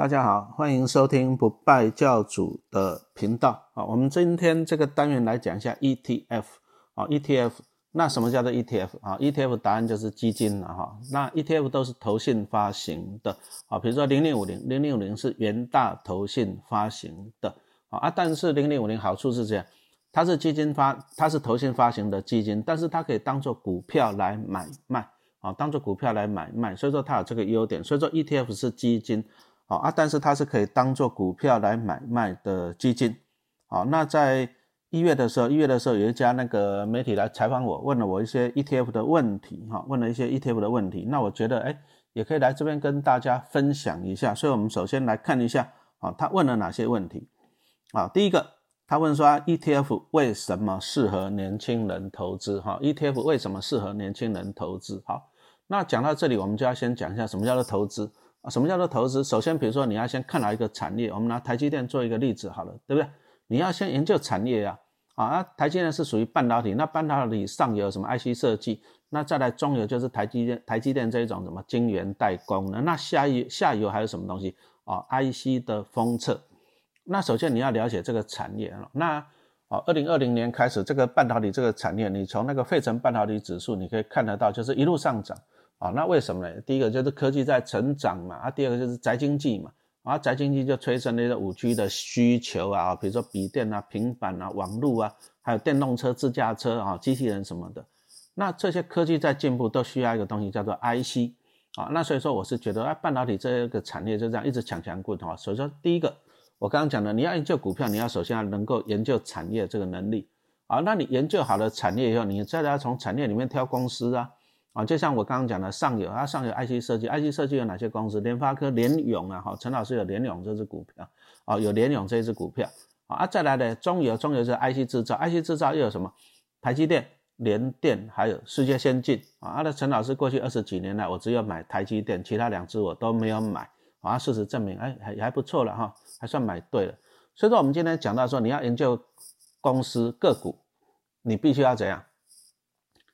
大家好，欢迎收听不败教主的频道啊。我们今天这个单元来讲一下 ETF 啊，ETF 那什么叫做 ETF 啊？ETF 答案就是基金了哈。那 ETF 都是投信发行的啊，比如说零零五零，零零五零是元大投信发行的啊。但是零零五零好处是这样，它是基金发，它是投信发行的基金，但是它可以当做股票来买卖啊，当做股票来买卖，所以说它有这个优点。所以说 ETF 是基金。啊，但是它是可以当做股票来买卖的基金。好，那在一月的时候，一月的时候有一家那个媒体来采访我，问了我一些 ETF 的问题，哈，问了一些 ETF 的问题。那我觉得，哎，也可以来这边跟大家分享一下。所以，我们首先来看一下，啊，他问了哪些问题？啊，第一个，他问说，ETF 为什么适合年轻人投资？哈，ETF 为什么适合年轻人投资？好，那讲到这里，我们就要先讲一下什么叫做投资。啊，什么叫做投资？首先，比如说你要先看到一个产业，我们拿台积电做一个例子好了，对不对？你要先研究产业呀，啊，台积电是属于半导体，那半导体上游什么 IC 设计，那再来中游就是台积电，台积电这一种什么晶圆代工的，那下游下游还有什么东西啊？IC 的封测。那首先你要了解这个产业了。那啊，二零二零年开始，这个半导体这个产业，你从那个费城半导体指数你可以看得到，就是一路上涨。啊，那为什么呢？第一个就是科技在成长嘛，啊，第二个就是宅经济嘛，啊，宅经济就催生那个五 G 的需求啊，比如说笔电啊、平板啊、网络啊，还有电动车、自驾车啊、机器人什么的。那这些科技在进步，都需要一个东西叫做 IC 啊。那所以说，我是觉得啊，半导体这个产业就这样一直强强滚哈。所以说，第一个我刚刚讲的，你要研究股票，你要首先要能够研究产业这个能力啊。那你研究好了产业以后，你再来从产业里面挑公司啊。啊，就像我刚刚讲的，上游啊，上游 IC 设计，IC 设计有哪些公司？联发科、联咏啊，哈，陈老师有联咏这只股票，啊，有联咏这只股票，啊，再来的中游，中游是 IC 制造，IC 制造又有什么？台积电、联电，还有世界先进，啊，那陈老师过去二十几年来，我只有买台积电，其他两只我都没有买，啊，事实证明，哎，还还不错了哈，还算买对了。所以说，我们今天讲到说，你要研究公司个股，你必须要怎样？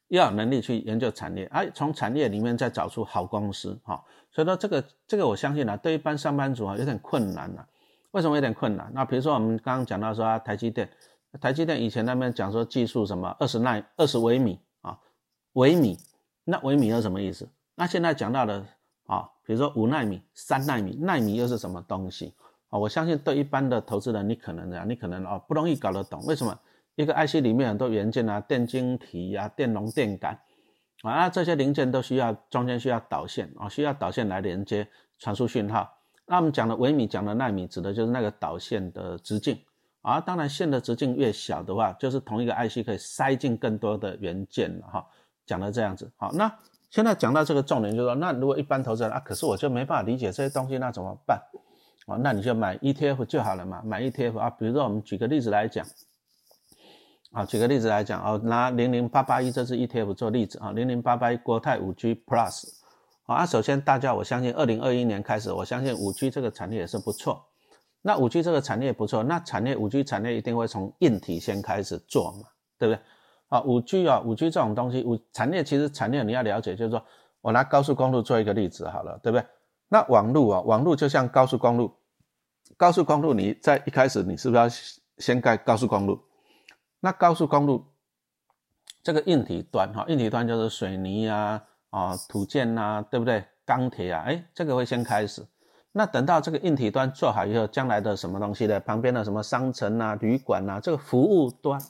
要有能力去研究产业，哎，从产业里面再找出好公司，哈，所以说这个这个我相信呢，对一般上班族啊有点困难了。为什么有点困难？那比如说我们刚刚讲到说，台积电，台积电以前那边讲说技术什么二十纳二十微米啊，微米，那微米又什么意思？那现在讲到的啊，比如说五纳米、三纳米，纳米又是什么东西啊？我相信对一般的投资人，你可能啊，你可能哦不容易搞得懂，为什么？一个 IC 里面很多元件啊，电晶体呀、电容、电感啊，这些零件都需要中间需要导线啊，需要导线来连接传输讯号。那我们讲的微米、讲的纳米，指的就是那个导线的直径啊。当然，线的直径越小的话，就是同一个 IC 可以塞进更多的元件了哈。讲的这样子，好，那现在讲到这个重点，就是说，那如果一般投资人啊，可是我就没办法理解这些东西，那怎么办啊？那你就买 ETF 就好了嘛，买 ETF 啊。比如说，我们举个例子来讲。啊，举个例子来讲啊，拿零零八八一这支 ETF 做例子啊，零零八八一国泰五 G Plus 啊，首先大家我相信二零二一年开始，我相信五 G 这个产业也是不错。那五 G 这个产业不错，那产业五 G 产业一定会从硬体先开始做嘛，对不对？啊，五 G 啊，五 G 这种东西，五产业其实产业你要了解，就是说我拿高速公路做一个例子好了，对不对？那网路啊，网路就像高速公路，高速公路你在一开始你是不是要先盖高速公路？那高速公路这个硬体端哈，硬体端就是水泥呀、啊土建呐，对不对？钢铁啊，哎，这个会先开始。那等到这个硬体端做好以后，将来的什么东西呢？旁边的什么商城啊、旅馆呐，这个服务端，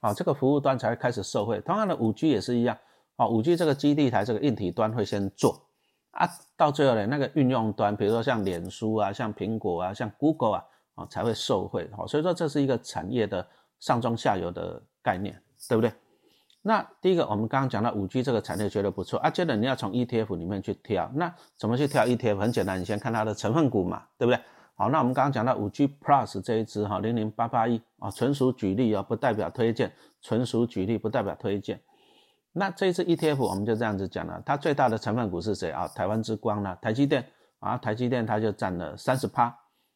啊，这个服务端才会开始受惠。同样的，五 G 也是一样，啊，五 G 这个基地台这个硬体端会先做啊，到最后呢，那个运用端，比如说像脸书啊、像苹果啊、像 Google 啊，啊，才会受惠。好，所以说这是一个产业的。上中下游的概念，对不对？那第一个，我们刚刚讲到五 G 这个产业觉得不错啊。接着你要从 ETF 里面去挑，那怎么去挑 ETF？很简单，你先看它的成分股嘛，对不对？好，那我们刚刚讲到五 G Plus 这一支哈，零零八八一啊，纯属举例啊，不代表推荐，纯属举例不代表推荐。那这一支 ETF 我们就这样子讲了，它最大的成分股是谁啊？台湾之光呢？台积电啊，台积电它就占了三十趴，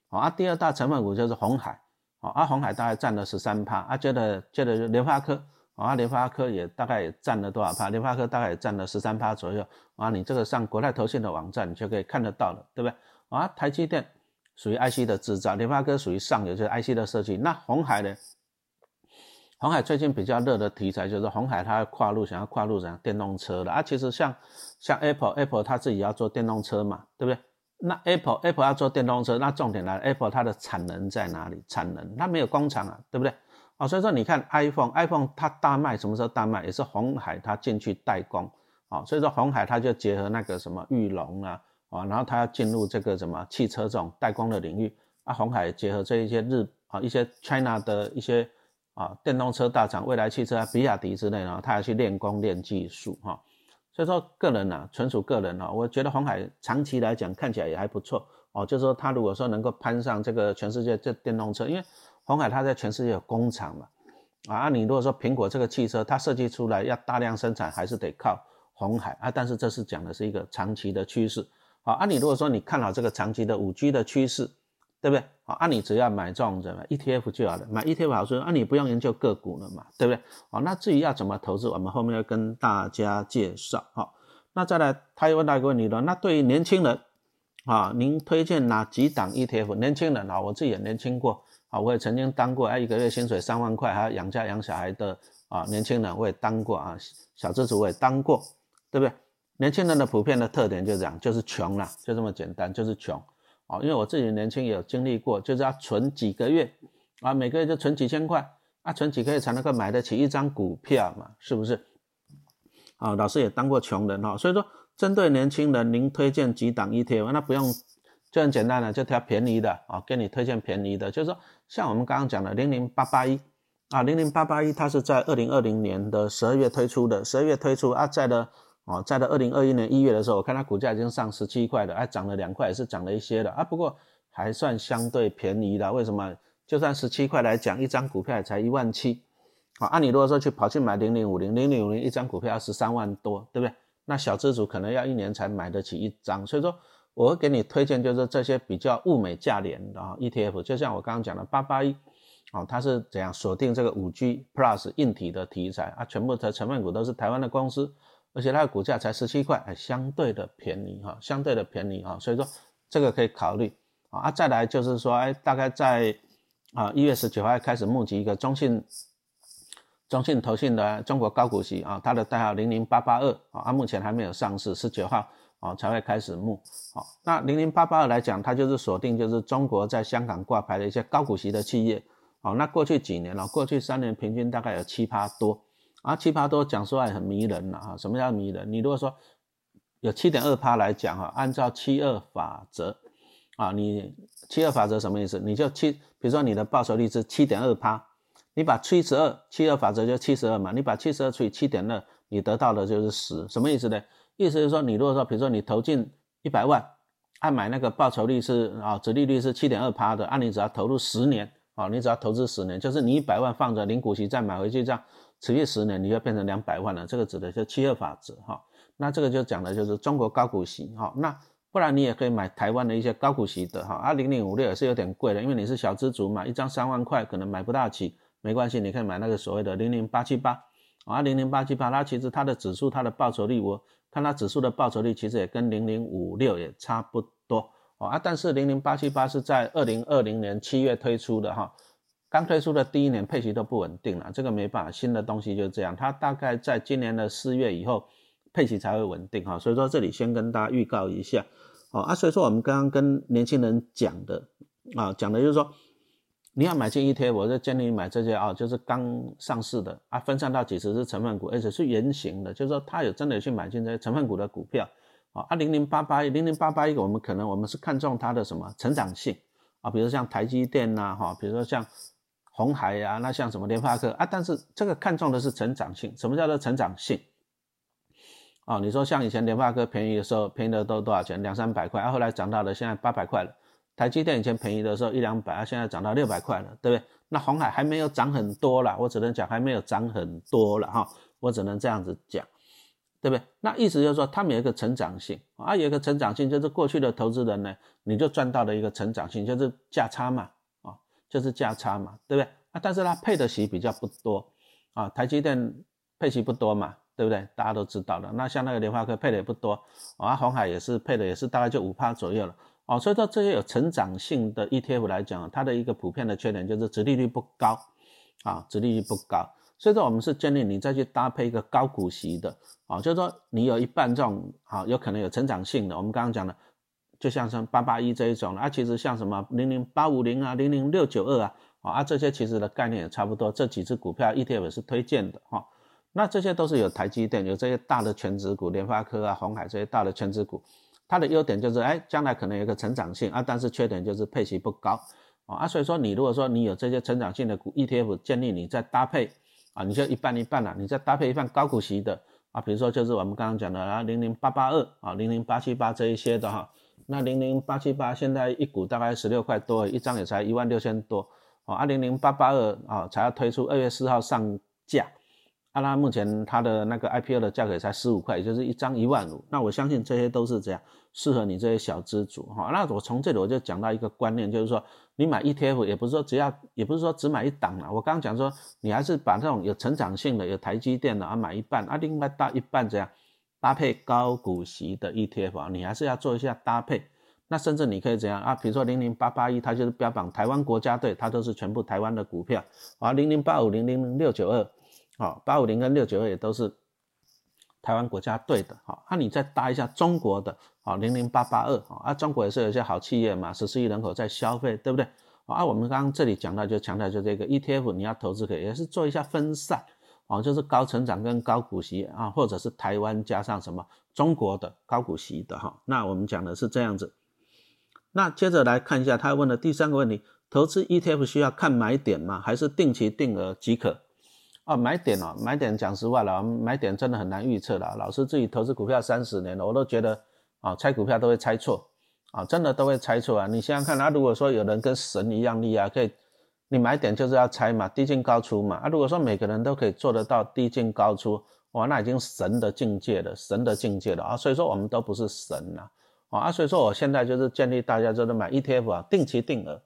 啊，第二大成分股就是红海。啊，红海大概占了十三趴，啊，接着接着联发科，啊，联发科也大概也占了多少趴？联发科大概也占了十三趴左右，啊，你这个上国泰投信的网站，你就可以看得到了，对不对？啊，台积电，属于 IC 的制造，联发科属于上游，就是 IC 的设计。那红海呢？红海最近比较热的题材就是红海，它跨入，想要跨入怎样电动车的啊？其实像像 Apple，Apple 它自己要做电动车嘛，对不对？那 Apple，Apple 要做电动车，那重点来了，Apple 它的产能在哪里？产能它没有工厂啊，对不对？啊，所以说你看 iPhone，iPhone 它大卖什么时候大卖？也是红海它进去代工啊，所以说红海它就结合那个什么玉龙啊，啊，然后它要进入这个什么汽车这种代工的领域啊，红海结合这一些日啊一些 China 的一些。啊，电动车大厂，未来汽车啊，比亚迪之类的，它要去练功练技术哈。所以说个人呢，纯属个人啊，我觉得红海长期来讲看起来也还不错哦。就是说他如果说能够攀上这个全世界这电动车，因为红海它在全世界有工厂嘛。啊，你如果说苹果这个汽车它设计出来要大量生产，还是得靠红海啊。但是这是讲的是一个长期的趋势。好，啊，你如果说你看好这个长期的五 G 的趋势。对不对？好，啊，你只要买这种什么 ETF 就好了，买 ETF 好处，啊，你不用研究个股了嘛，对不对？好，那至于要怎么投资，我们后面要跟大家介绍。好，那再来，他又问到一个问题了，那对于年轻人，啊，您推荐哪几档 ETF？年轻人啊，我自己也年轻过，啊，我也曾经当过，哎，一个月薪水三万块，还要养家养小孩的啊，年轻人我也当过啊，小资主我也当过，对不对？年轻人的普遍的特点就是这样，就是穷了，就这么简单，就是穷。哦，因为我自己年轻也有经历过，就是要存几个月啊，每个月就存几千块啊，存几个月才能够买得起一张股票嘛，是不是？啊，老师也当过穷人哈，所以说针对年轻人，您推荐几档 ETF？那不用，就很简单了，就挑便宜的啊，给你推荐便宜的，就是说像我们刚刚讲的零零八八一啊，零零八八一它是在二零二零年的十二月推出的，十二月推出啊，在的。哦，在到二零二一年一月的时候，我看它股价已经上十七块了，还涨了两块，也是涨了一些的啊。不过还算相对便宜的，为什么？就算十七块来讲，一张股票也才一万七。好，按你如果说去跑去买零零五零，零零五零一张股票要十三万多，对不对？那小资主可能要一年才买得起一张。所以说，我会给你推荐就是这些比较物美价廉的啊 ETF，就像我刚刚讲的八八一，哦，它是怎样锁定这个五 G Plus 硬体的题材啊？全部的成分股都是台湾的公司。而且它的股价才十七块，哎，相对的便宜哈，相对的便宜哈，所以说这个可以考虑啊。再来就是说，哎，大概在啊一月十九号开始募集一个中信中信投信的中国高股息啊，它的代号零零八八二啊，目前还没有上市，十九号啊才会开始募。好，那零零八八二来讲，它就是锁定就是中国在香港挂牌的一些高股息的企业。好，那过去几年了，过去三年平均大概有七趴多。啊，七八多讲出来很迷人了哈。什么叫迷人？你如果说有七点二趴来讲哈，按照七二法则啊，你七二法则什么意思？你就七，比如说你的报酬率是七点二趴，你把七十二，七二法则就七十二嘛，你把七十二除以七点二，你得到的就是十，什么意思呢？意思是说，你如果说比如说你投进一百万，按买那个报酬率是啊，折利率是七点二趴的，按你只要投入十年啊，你只要投资十年，就是你一百万放着零股息再买回去这样。持续十年，你就变成两百万了。这个指的是七二法则哈。那这个就讲的就是中国高股息哈。那不然你也可以买台湾的一些高股息的哈。啊，零零五六也是有点贵的，因为你是小资族嘛，一张三万块可能买不大起，没关系，你可以买那个所谓的零零八七八啊，零零八七八，它其实它的指数它的报酬率，我看它指数的报酬率其实也跟零零五六也差不多哦啊。但是零零八七八是在二零二零年七月推出的哈。刚推出的第一年配息都不稳定了，这个没办法，新的东西就是这样。它大概在今年的四月以后，配息才会稳定哈。所以说这里先跟大家预告一下，哦啊，所以说我们刚刚跟年轻人讲的啊，讲的就是说，你要买进 ETF，我就建议你买这些啊，就是刚上市的啊，分散到几十只成分股，而且是圆形的，就是说他有真的去买进这些成分股的股票啊。啊，零零八八一，零零八八一，我们可能我们是看中它的什么成长性啊，比如像台积电呐，哈，比如说像。红海呀，那像什么联发科啊？但是这个看中的是成长性。什么叫做成长性？哦，你说像以前联发科便宜的时候，便宜的都多少钱？两三百块，啊，后来涨到了现在八百块了。台积电以前便宜的时候一两百，啊，现在涨到六百块了，对不对？那红海还没有涨很多了，我只能讲还没有涨很多了哈，我只能这样子讲，对不对？那意思就是说，他们有一个成长性啊，有一个成长性，就是过去的投资人呢，你就赚到了一个成长性，就是价差嘛。啊就是价差嘛，对不对啊？但是它配的息比较不多啊，台积电配息不多嘛，对不对？大家都知道的。那像那个联发科配的也不多啊，红海也是配的也是大概就五趴左右了哦，所以说这些有成长性的 ETF 来讲，它的一个普遍的缺点就是殖利率不高啊，殖利率不高。所以说我们是建议你再去搭配一个高股息的啊，就是说你有一半这种啊，有可能有成长性的。我们刚刚讲的，就像像八八一这一种啊，其实像什么零零八五零啊、零零六九二啊啊，这些其实的概念也差不多。这几只股票 ETF 是推荐的哈。那这些都是有台积电，有这些大的全值股，联发科啊、红海这些大的全值股，它的优点就是哎，将来可能有一个成长性啊，但是缺点就是配息不高啊。所以说你如果说你有这些成长性的股 ETF，建议你再搭配。啊，你就一半一半了，你再搭配一半高股息的啊，比如说就是我们刚刚讲的啊，零零八八二啊，零零八七八这一些的哈，那零零八七八现在一股大概十六块多，一张也才一万六千多哦啊，零零八八二啊才要推出，二月四号上架。那目前它的那个 IPO 的价格也才十五块，也就是一张一万五。那我相信这些都是这样适合你这些小资主哈。那我从这里我就讲到一个观念，就是说你买 ETF 也不是说只要，也不是说只买一档啊。我刚刚讲说你还是把这种有成长性的、有台积电的啊买一半啊，另外搭一半这样搭配高股息的 ETF 啊，你还是要做一下搭配。那甚至你可以怎样啊？比如说零零八八一，它就是标榜台湾国家队，它都是全部台湾的股票啊。零零八五零零零六九二。好，八五零跟六九二也都是台湾国家队的，好，那你再搭一下中国的，好，零零八八二，啊，中国也是有一些好企业嘛，十四亿人口在消费，对不对？啊，我们刚刚这里讲到就强调就这个 ETF，你要投资可以，也是做一下分散，啊，就是高成长跟高股息啊，或者是台湾加上什么中国的高股息的哈，那我们讲的是这样子。那接着来看一下他问的第三个问题，投资 ETF 需要看买点吗？还是定期定额即可？哦，买点哦，买点讲实话了，买点真的很难预测了。老师自己投资股票三十年了，我都觉得啊，猜股票都会猜错啊，真的都会猜错啊。你想想看，啊，如果说有人跟神一样厉害，可以，你买点就是要猜嘛，低进高出嘛。啊，如果说每个人都可以做得到低进高出，哇，那已经神的境界了，神的境界了啊。所以说我们都不是神呐，啊，所以说我现在就是建议大家就是买 ETF 啊，定期定额。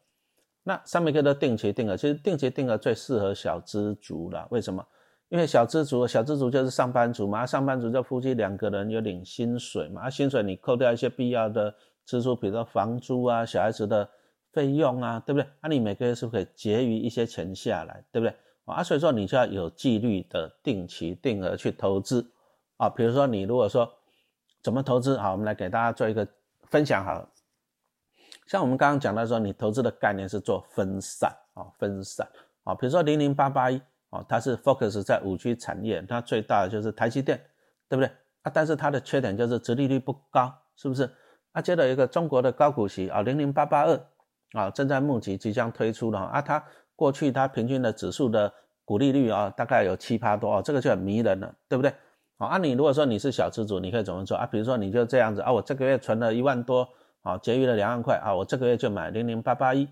那三百克的定期定额，其实定期定额最适合小资族了。为什么？因为小资族，小资族就是上班族嘛，上班族就夫妻两个人有领薪水嘛，啊，薪水你扣掉一些必要的支出，比如说房租啊、小孩子的费用啊，对不对？啊，你每个月是不是可以结余一些钱下来，对不对？啊，所以说你就要有纪律的定期定额去投资啊。比如说你如果说怎么投资，好，我们来给大家做一个分享，好。像我们刚刚讲到说，你投资的概念是做分散啊，分散啊，比如说零零八八一哦，它是 focus 在五 G 产业，它最大的就是台积电，对不对啊？但是它的缺点就是殖利率不高，是不是？啊，接着一个中国的高股息啊，零零八八二啊，正在募集即将推出了啊，它过去它平均的指数的股利率啊，大概有七八多啊，这个就很迷人了，对不对？啊，你如果说你是小资主，你可以怎么做啊？比如说你就这样子啊，我这个月存了一万多。啊，结余了两万块啊！我这个月就买零零八八一，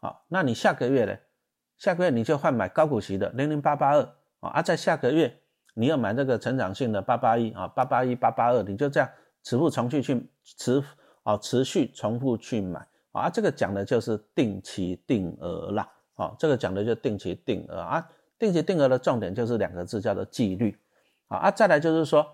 好，那你下个月呢？下个月你就换买高股息的零零八八二啊！在下个月你要买这个成长性的八八一啊，八八一八八二，你就这样持复重续去持啊，持续重复去买啊！这个讲的就是定期定额啦，啊，这个讲的就定期定额啊，定期定额的重点就是两个字，叫做纪律啊！啊，再来就是说。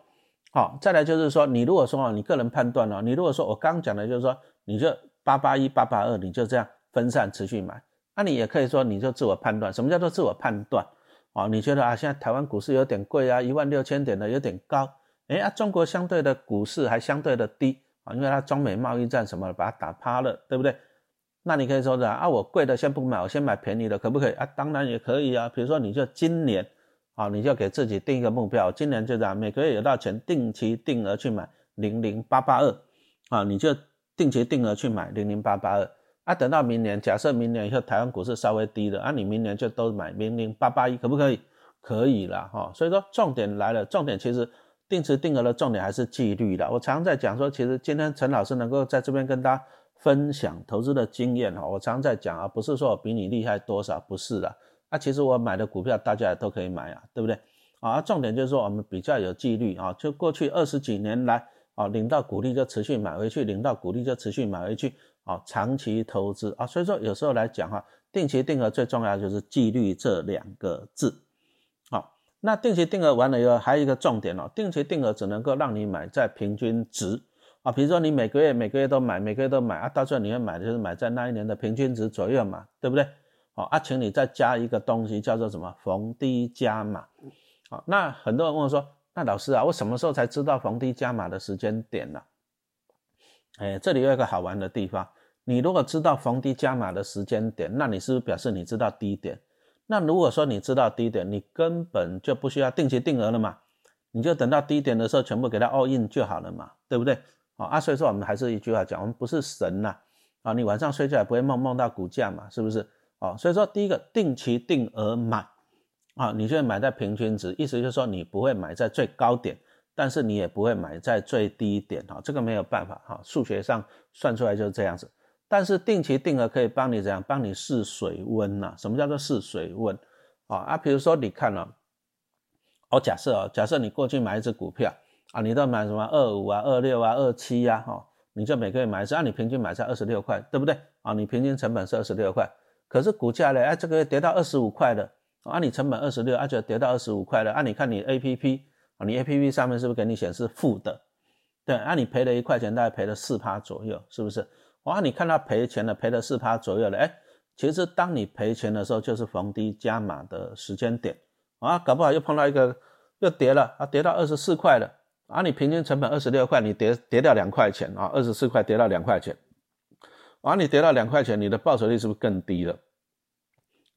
好，再来就是说，你如果说啊，你个人判断哦，你如果说我刚讲的，就是说，你就八八一八八二，你就这样分散持续买，那你也可以说，你就自我判断，什么叫做自我判断？哦，你觉得啊，现在台湾股市有点贵啊，一万六千点的有点高，哎啊，中国相对的股市还相对的低啊，因为它中美贸易战什么的把它打趴了，对不对？那你可以说的啊，我贵的先不买，我先买便宜的，可不可以啊？当然也可以啊，比如说你就今年。啊，你就给自己定一个目标，今年就这样，每个月有到钱，定期定额去买零零八八二，啊，你就定期定额去买零零八八二，啊，等到明年，假设明年以后台湾股市稍微低了，啊，你明年就都买零零八八一，可不可以？可以了，哈，所以说重点来了，重点其实定时定额的重点还是纪律的。我常在讲说，其实今天陈老师能够在这边跟大家分享投资的经验，哈，我常常在讲啊，不是说我比你厉害多少，不是的。啊，其实我买的股票大家也都可以买啊，对不对？啊，重点就是说我们比较有纪律啊，就过去二十几年来啊，领到股利就持续买回去，领到股利就持续买回去啊，长期投资啊，所以说有时候来讲哈，定期定额最重要就是纪律这两个字。好，那定期定额完了以后，还有一个重点哦，定期定额只能够让你买在平均值啊，比如说你每个月每个月都买，每个月都买啊，到最后你会买的就是买在那一年的平均值左右嘛，对不对？好啊，请你再加一个东西叫做什么逢低加码。好，那很多人问我说，那老师啊，我什么时候才知道逢低加码的时间点呢？哎，这里有一个好玩的地方，你如果知道逢低加码的时间点，那你是不是表示你知道低点？那如果说你知道低点，你根本就不需要定期定额了嘛，你就等到低点的时候全部给它 all in 就好了嘛，对不对？啊，所以说我们还是一句话讲，我们不是神呐，啊，你晚上睡觉也不会梦梦到股价嘛，是不是？啊，所以说第一个定期定额买，啊，你就买在平均值，意思就是说你不会买在最高点，但是你也不会买在最低点，哈，这个没有办法，哈，数学上算出来就是这样子。但是定期定额可以帮你怎样？帮你试水温呐？什么叫做试水温？啊啊，比如说你看了，哦，假设哦，假设你过去买一只股票。啊，你都买什么二五啊、二六啊、二七呀，哈，你就每个月买一次，按你平均买在二十六块，对不对？啊，你平均成本是二十六块，可是股价呢，哎，这个月跌到二十五块了，啊，你成本二十六，而且跌到二十五块了，啊，你看你 A P P，啊，你 A P P 上面是不是给你显示负的？对，啊，你赔了一块钱，大概赔了四趴左右，是不是？哇，你看到赔钱了，赔了四趴左右了，哎，其实当你赔钱的时候，就是逢低加码的时间点，啊，搞不好又碰到一个又跌了，啊，跌到二十四块了。啊，你平均成本二十六块，你跌跌掉两块钱啊，二十四块跌到两块钱，啊，你跌到两块钱，你的报酬率是不是更低了？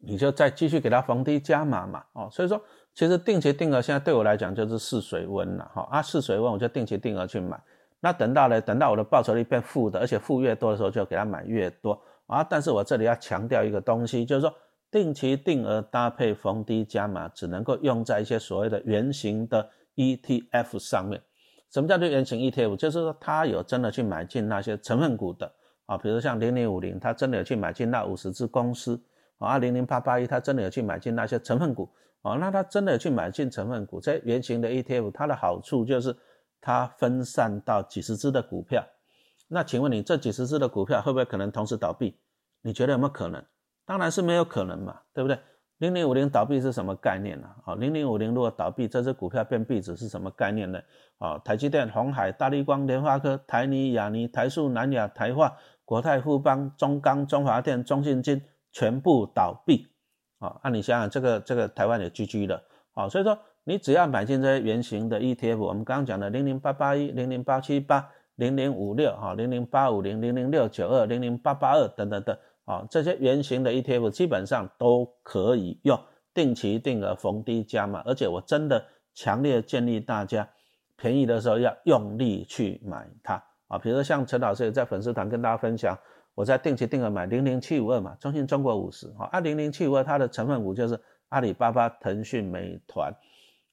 你就再继续给它逢低加码嘛，哦，所以说其实定期定额现在对我来讲就是试水温了，哈，啊试水温我就定期定额去买，那等到呢，等到我的报酬率变负的，而且负越多的时候就给它买越多啊，但是我这里要强调一个东西，就是说定期定额搭配逢低加码只能够用在一些所谓的圆形的。ETF 上面，什么叫做圆形 ETF？就是说它有真的去买进那些成分股的啊，比如像零零五零，它真的有去买进那五十只公司啊；零零八八一，它真的有去买进那些成分股啊。那它真的有去买进成分股，在圆形的 ETF，它的好处就是它分散到几十只的股票。那请问你这几十只的股票会不会可能同时倒闭？你觉得有没有可能？当然是没有可能嘛，对不对？零零五零倒闭是什么概念呢？啊，零零五零如果倒闭，这只股票变壁纸是什么概念呢？啊，台积电、红海、大立光、联发科、台泥、亚泥、台塑、南亚、台化、国泰、富邦、中钢、中华电、中信金全部倒闭。啊，那你想想，这个这个台湾也 GG 了。啊，所以说你只要买进这些圆形的 ETF，我们刚刚讲的零零八八一、零零八七八、零零五六、哈零零八五零、零零六九二、零零八八二等等等。啊，这些圆形的 ETF 基本上都可以用定期定额逢低加码，而且我真的强烈建议大家，便宜的时候要用力去买它啊。比如说像陈老师也在粉丝团跟大家分享，我在定期定额买零零七五二嘛，中信中国五十啊，零零七五二它的成分股就是阿里巴巴、腾讯、美团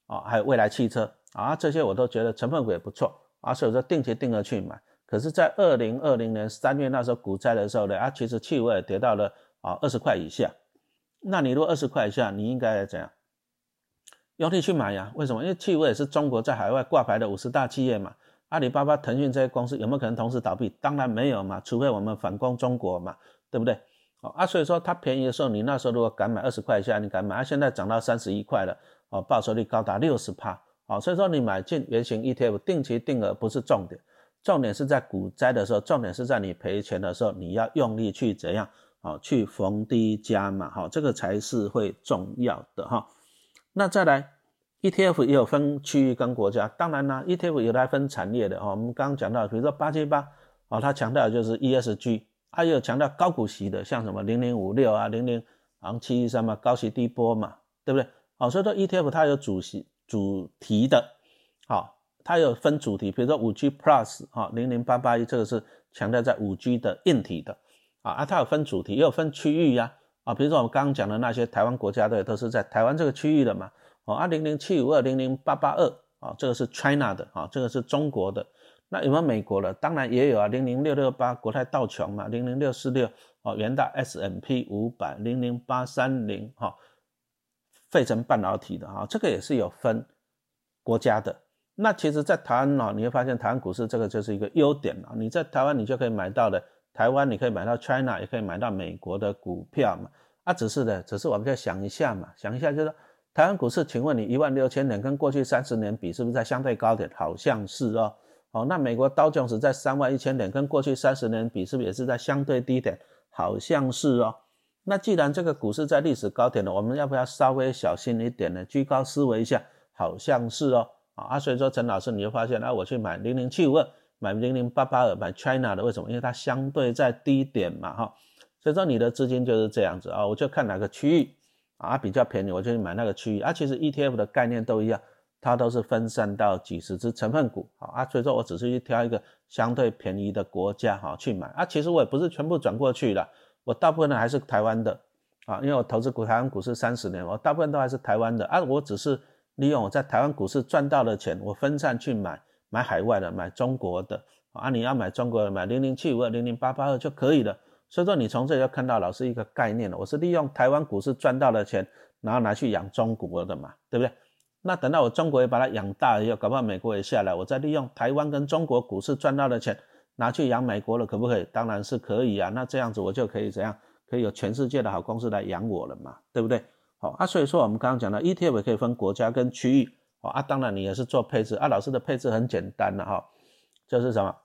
啊，还有未来汽车啊，这些我都觉得成分股也不错啊，所以说定期定额去买。可是，在二零二零年三月那时候股灾的时候呢，啊，其实汽油也跌到了啊二十块以下。那你如果二十块以下，你应该怎样？用力去买呀？为什么？因为汽油也是中国在海外挂牌的五十大企业嘛。阿里巴巴、腾讯这些公司有没有可能同时倒闭？当然没有嘛，除非我们反攻中国嘛，对不对？哦啊，所以说它便宜的时候，你那时候如果敢买二十块以下，你敢买，啊，现在涨到三十一块了，哦，报酬率高达六十帕，哦，所以说你买进原型 ETF 定期定额不是重点。重点是在股灾的时候，重点是在你赔钱的时候，你要用力去怎样哦？去逢低加码，哈，这个才是会重要的哈。那再来，ETF 也有分区域跟国家，当然呢，ETF 有来分产业的哦。我们刚刚讲到，比如说八七八啊，它强调就是 ESG，它也有强调高股息的，像什么零零五六啊、零零昂七一三嘛，高息低波嘛，对不对？好，所以说 ETF 它有主席主题的，好。它有分主题，比如说五 G Plus 啊，零零八八一这个是强调在五 G 的硬体的啊啊，它有分主题，也有分区域呀啊，比如说我们刚刚讲的那些台湾国家队都是在台湾这个区域的嘛哦，二零零七五二零零八八二啊，这个是 China 的啊，这个是中国的，那有没有美国的？当然也有啊，零零六六八国泰道琼嘛，零零六四六哦，元大 S M P 五百零零八三零哈，费城半导体的哈，这个也是有分国家的。那其实，在台湾呢，你会发现台湾股市这个就是一个优点啊。你在台湾，你就可以买到的，台湾你可以买到 China，也可以买到美国的股票嘛。啊，只是的，只是我们要想一下嘛，想一下就是台湾股市，请问你一万六千点跟过去三十年比，是不是在相对高点？好像是哦。好，那美国道琼斯在三万一千点，跟过去三十年比，是不是也是在相对低点？好像是哦。那既然这个股市在历史高点了，我们要不要稍微小心一点呢？居高思维一下，好像是哦。啊，所以说陈老师你就发现，啊，我去买零零七五二，买零零八八二，买 China 的，为什么？因为它相对在低点嘛，哈。所以说你的资金就是这样子啊，我就看哪个区域啊比较便宜，我就去买那个区域。啊，其实 ETF 的概念都一样，它都是分散到几十只成分股，啊，所以说我只是去挑一个相对便宜的国家，哈，去买。啊，其实我也不是全部转过去了。我大部分呢还是台湾的啊，因为我投资股台湾股市三十年，我大部分都还是台湾的啊。我只是利用我在台湾股市赚到的钱，我分散去买买海外的，买中国的啊。你要买中国的，买零零七五二、零零八八二就可以了。所以说你从这里要看到老师一个概念了，我是利用台湾股市赚到的钱，然后拿去养中国的嘛，对不对？那等到我中国也把它养大了以后，搞不好美国也下来，我再利用台湾跟中国股市赚到的钱。拿去养美国了，可不可以？当然是可以啊。那这样子我就可以怎样？可以有全世界的好公司来养我了嘛，对不对？好啊，所以说我们刚刚讲到 ETF 可以分国家跟区域，好啊，当然你也是做配置啊。老师的配置很简单的哈，就是什么？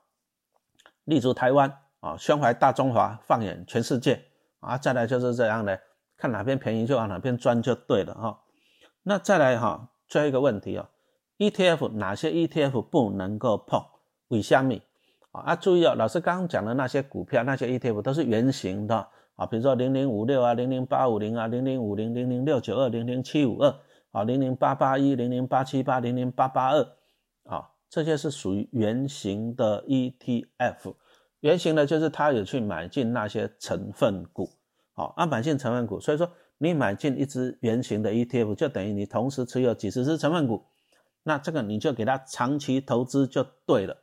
立足台湾啊，胸怀大中华，放眼全世界啊。再来就是这样的，看哪边便宜就往哪边钻就对了哈。那再来哈，最后一个问题哦，ETF 哪些 ETF 不能够碰？为虾米？啊，注意哦，老师刚刚讲的那些股票，那些 ETF 都是圆形的啊，比如说零零五六啊，零零八五零啊，零零五零零零六九二，零零七五二啊，零零八八一，零零八七八，零零八八二啊，这些是属于圆形的 ETF。圆形的就是它有去买进那些成分股，好，啊，买进成分股，所以说你买进一只圆形的 ETF，就等于你同时持有几十只成分股，那这个你就给它长期投资就对了。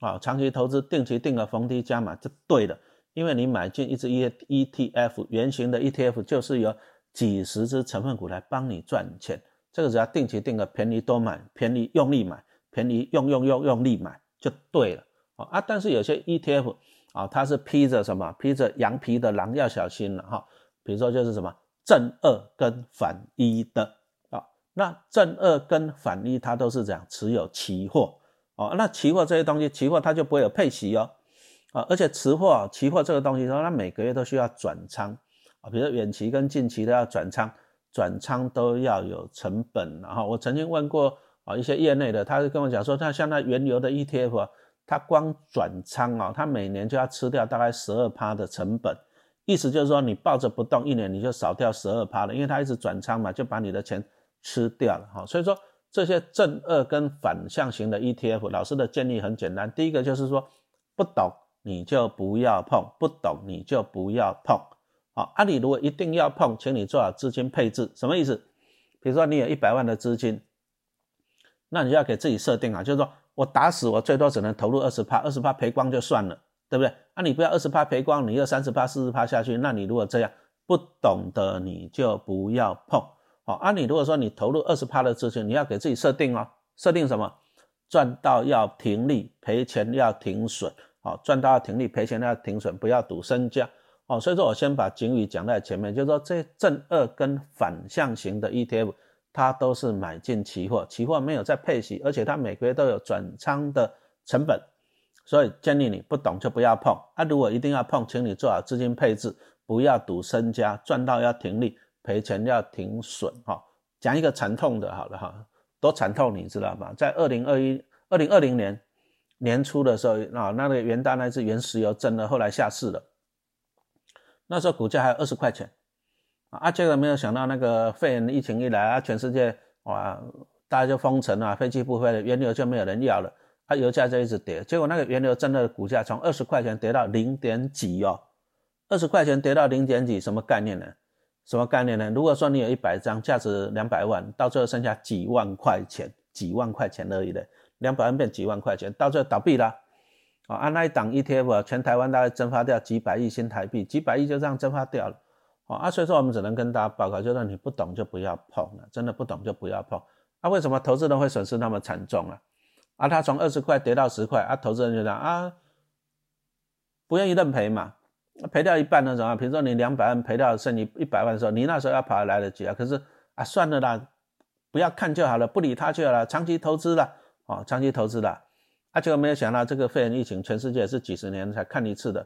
啊，长期投资定期定额逢低加码就对了，因为你买进一只 E ETF 圆形的 ETF，就是有几十只成分股来帮你赚钱。这个只要定期定额，便宜多买，便宜用力买，便宜用用用用力买就对了。啊，但是有些 ETF 啊，它是披着什么？披着羊皮的狼要小心了哈。比如说就是什么正二跟反一的啊，那正二跟反一它都是这样持有期货。哦，那期货这些东西，期货它就不会有配息哦，啊，而且期货，期货这个东西说，它每个月都需要转仓啊，比如说远期跟近期都要转仓，转仓都要有成本。然后我曾经问过啊一些业内的，他是跟我讲说，他像那原油的 ETF 啊，它光转仓啊，它每年就要吃掉大概十二趴的成本，意思就是说你抱着不动一年你就少掉十二趴了，因为它一直转仓嘛，就把你的钱吃掉了哈，所以说。这些正二跟反向型的 ETF，老师的建议很简单，第一个就是说，不懂你就不要碰，不懂你就不要碰。好，阿里如果一定要碰，请你做好资金配置，什么意思？比如说你有一百万的资金，那你就要给自己设定啊，就是说我打死我最多只能投入二十趴，二十趴赔光就算了，对不对？啊，你不要二十趴赔光，你要三十趴、四十趴下去，那你如果这样不懂的，你就不要碰。好，啊，你如果说你投入二十趴的资金，你要给自己设定哦，设定什么？赚到要停利，赔钱要停损。好，赚到要停利，赔钱要停损，不要赌身家。哦，所以说我先把警语讲在前面，就是说这正二跟反向型的 ETF，它都是买进期货，期货没有在配息，而且它每个月都有转仓的成本，所以建议你不懂就不要碰。啊，如果一定要碰，请你做好资金配置，不要赌身家，赚到要停利。赔钱要停损哈，讲一个惨痛的，好了哈，多惨痛你知道吗？在二零二一、二零二零年年初的时候啊，那个元旦那支原石油真的后来下市了，那时候股价还有二十块钱啊，结果没有想到那个肺炎疫情一来啊，全世界哇，大家就封城啊，飞机不飞了，原油就没有人要了，啊，油价就一直跌，结果那个原油真的股价从二十块钱跌到零点几哦，二十块钱跌到零点几，什么概念呢？什么概念呢？如果说你有一百张，价值两百万，到最后剩下几万块钱，几万块钱而已的，两百万变几万块钱，到最后倒闭了。啊，按那一档 ETF，全台湾大概蒸发掉几百亿新台币，几百亿就这样蒸发掉了。啊，所以说我们只能跟大家报告，就是你不懂就不要碰了，真的不懂就不要碰。啊，为什么投资人会损失那么惨重啊？啊，他从二十块跌到十块，啊，投资人就讲啊，不愿意认赔嘛。赔掉一半那种啊，比如说你两百万赔掉剩你一百万的时候，你那时候要跑还来得及啊。可是啊，算了啦，不要看就好了，不理他就好了。长期投资了，哦，长期投资了，啊，结果没有想到这个肺炎疫情，全世界是几十年才看一次的，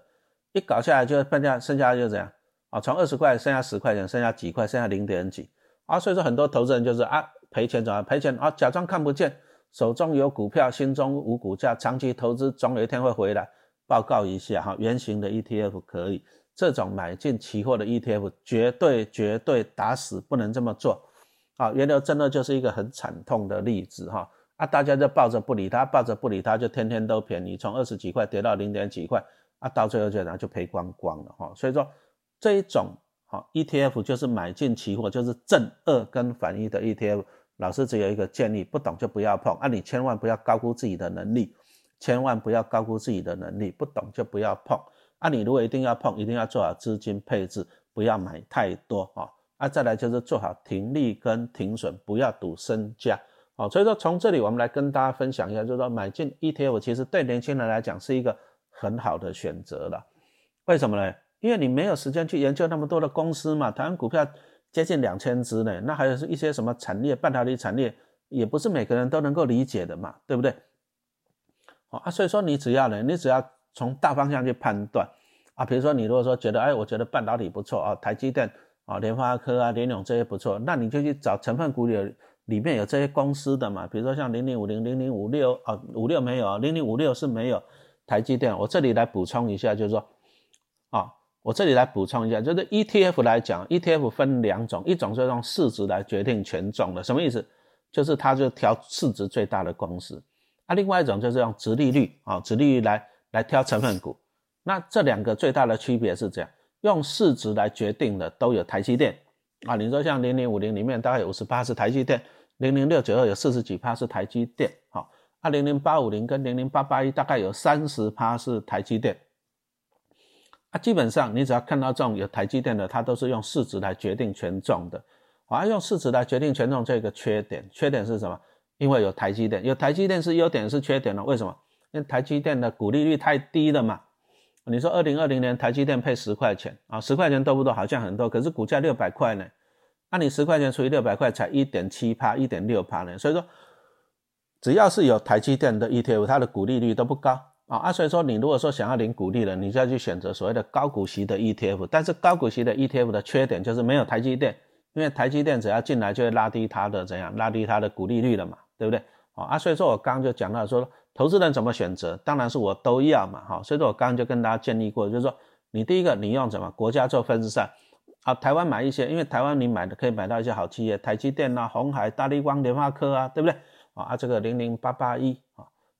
一搞下来就半价，剩下就这样啊，从二十块剩下十块钱，剩下几块，剩下零点几啊，所以说很多投资人就是啊赔钱怎么赔钱啊，假装看不见，手中有股票，心中无股价，长期投资总有一天会回来。报告一下哈，圆形的 ETF 可以，这种买进期货的 ETF 绝对绝对打死不能这么做。啊，原油真的就是一个很惨痛的例子哈。啊，大家就抱着不理他，抱着不理他，就天天都便宜，从二十几块跌到零点几块，啊，到最后就然后就赔光光了哈。所以说这一种好 ETF 就是买进期货，就是正二跟反一的 ETF。老师只有一个建议，不懂就不要碰啊，你千万不要高估自己的能力，千万不要高估自己的能力，不懂就不要碰啊。你如果一定要碰，一定要做好资金配置，不要买太多啊。啊，再来就是做好停利跟停损，不要赌身家。哦，所以说从这里我们来跟大家分享一下，就是说买进 ETF 其实对年轻人来讲是一个很好的选择了。为什么呢？因为你没有时间去研究那么多的公司嘛。台湾股票接近两千只呢，那还有是一些什么产业，半导体产业也不是每个人都能够理解的嘛，对不对？哦啊，所以说你只要呢，你只要从大方向去判断啊，比如说你如果说觉得，哎，我觉得半导体不错啊，台积电啊，联发科啊，联咏这些不错，那你就去找成分股里。里面有这些公司的嘛，比如说像零零五零、零零五六啊，五六没有啊，零零五六是没有台积电。我这里来补充一下，就是说，我这里来补充一下，就是 ETF 来讲，ETF 分两种，一种是用市值来决定权重的，什么意思？就是它就挑市值最大的公司。啊，另外一种就是用殖利率啊，殖利率来来挑成分股。那这两个最大的区别是这样，用市值来决定的都有台积电。啊，你说像零零五零里面大概有五十八是台积电，零零六九二有四十几趴是台积电，好，二零零八五零跟零零八八一大概有三十趴是台积电，啊基本上你只要看到这种有台积电的，它都是用市值来决定权重的，啊用市值来决定权重这个缺点，缺点是什么？因为有台积电，有台积电是优点是缺点呢？为什么？因为台积电的股利率太低了嘛。你说二零二零年台积电配十块钱啊，十块钱多不多？好像很多，可是股价六百块呢。那你十块钱除以六百块，才一点七趴，一点六趴呢。所以说，只要是有台积电的 ETF，它的股利率都不高啊。啊，所以说你如果说想要领股利了，你就要去选择所谓的高股息的 ETF。但是高股息的 ETF 的缺点就是没有台积电，因为台积电只要进来就会拉低它的怎样，拉低它的股利率了嘛，对不对？啊，所以说我刚刚就讲到说。投资人怎么选择？当然是我都要嘛，哈，所以说我刚刚就跟大家建议过，就是说你第一个你用什么国家做分散，啊，台湾买一些，因为台湾你买的可以买到一些好企业，台积电啊、红海、大力光、联发科啊，对不对？啊，这个零零八八一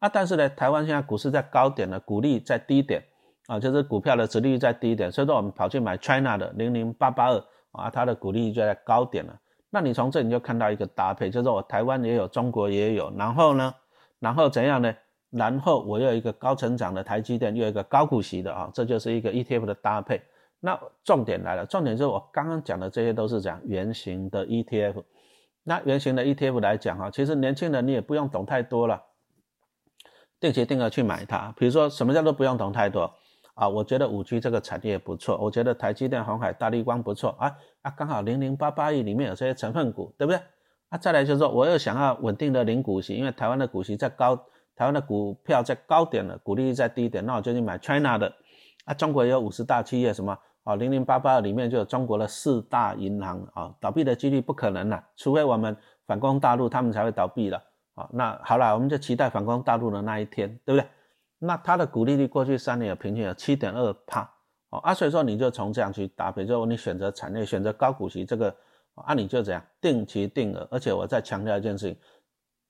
啊，但是呢，台湾现在股市在高点了，股利在低点，啊，就是股票的值率在低点，所以说我们跑去买 China 的零零八八二啊，它的股利就在高点了。那你从这你就看到一个搭配，就是我台湾也有，中国也有，然后呢？然后怎样呢？然后我又一个高成长的台积电，又一个高股息的啊，这就是一个 ETF 的搭配。那重点来了，重点就是我刚刚讲的这些都是讲圆形的 ETF。那圆形的 ETF 来讲哈，其实年轻人你也不用懂太多了，定期定额去买它。比如说什么叫做不用懂太多啊？我觉得五 G 这个产业不错，我觉得台积电、红海、大力光不错啊啊，刚好零零八八亿里面有这些成分股，对不对？啊，再来就是说，我又想要稳定的零股息，因为台湾的股息在高，台湾的股票在高点了，股利率在低点，那我就去买 China 的。啊，中国有五十大企业，什么啊，零零八八里面就有中国的四大银行啊，倒闭的几率不可能了，除非我们反攻大陆，他们才会倒闭了。啊，那好了，我们就期待反攻大陆的那一天，对不对？那它的股利率过去三年有平均有七点二帕，哦，啊，所以说你就从这样去搭配，就你选择产业，选择高股息这个。啊，你就这样定期定额，而且我再强调一件事情，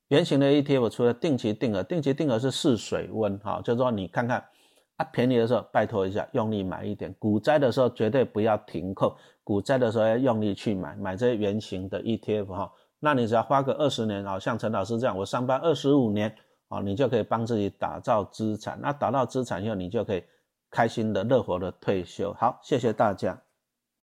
圆形的 ETF 除了定期定额，定期定额是试水温，哈，就是说你看看啊，便宜的时候拜托一下，用力买一点；股灾的时候绝对不要停扣，股灾的时候要用力去买，买这些圆形的 ETF 哈。那你只要花个二十年啊，像陈老师这样，我上班二十五年啊，你就可以帮自己打造资产。那打造资产以后，你就可以开心的、乐活的退休。好，谢谢大家。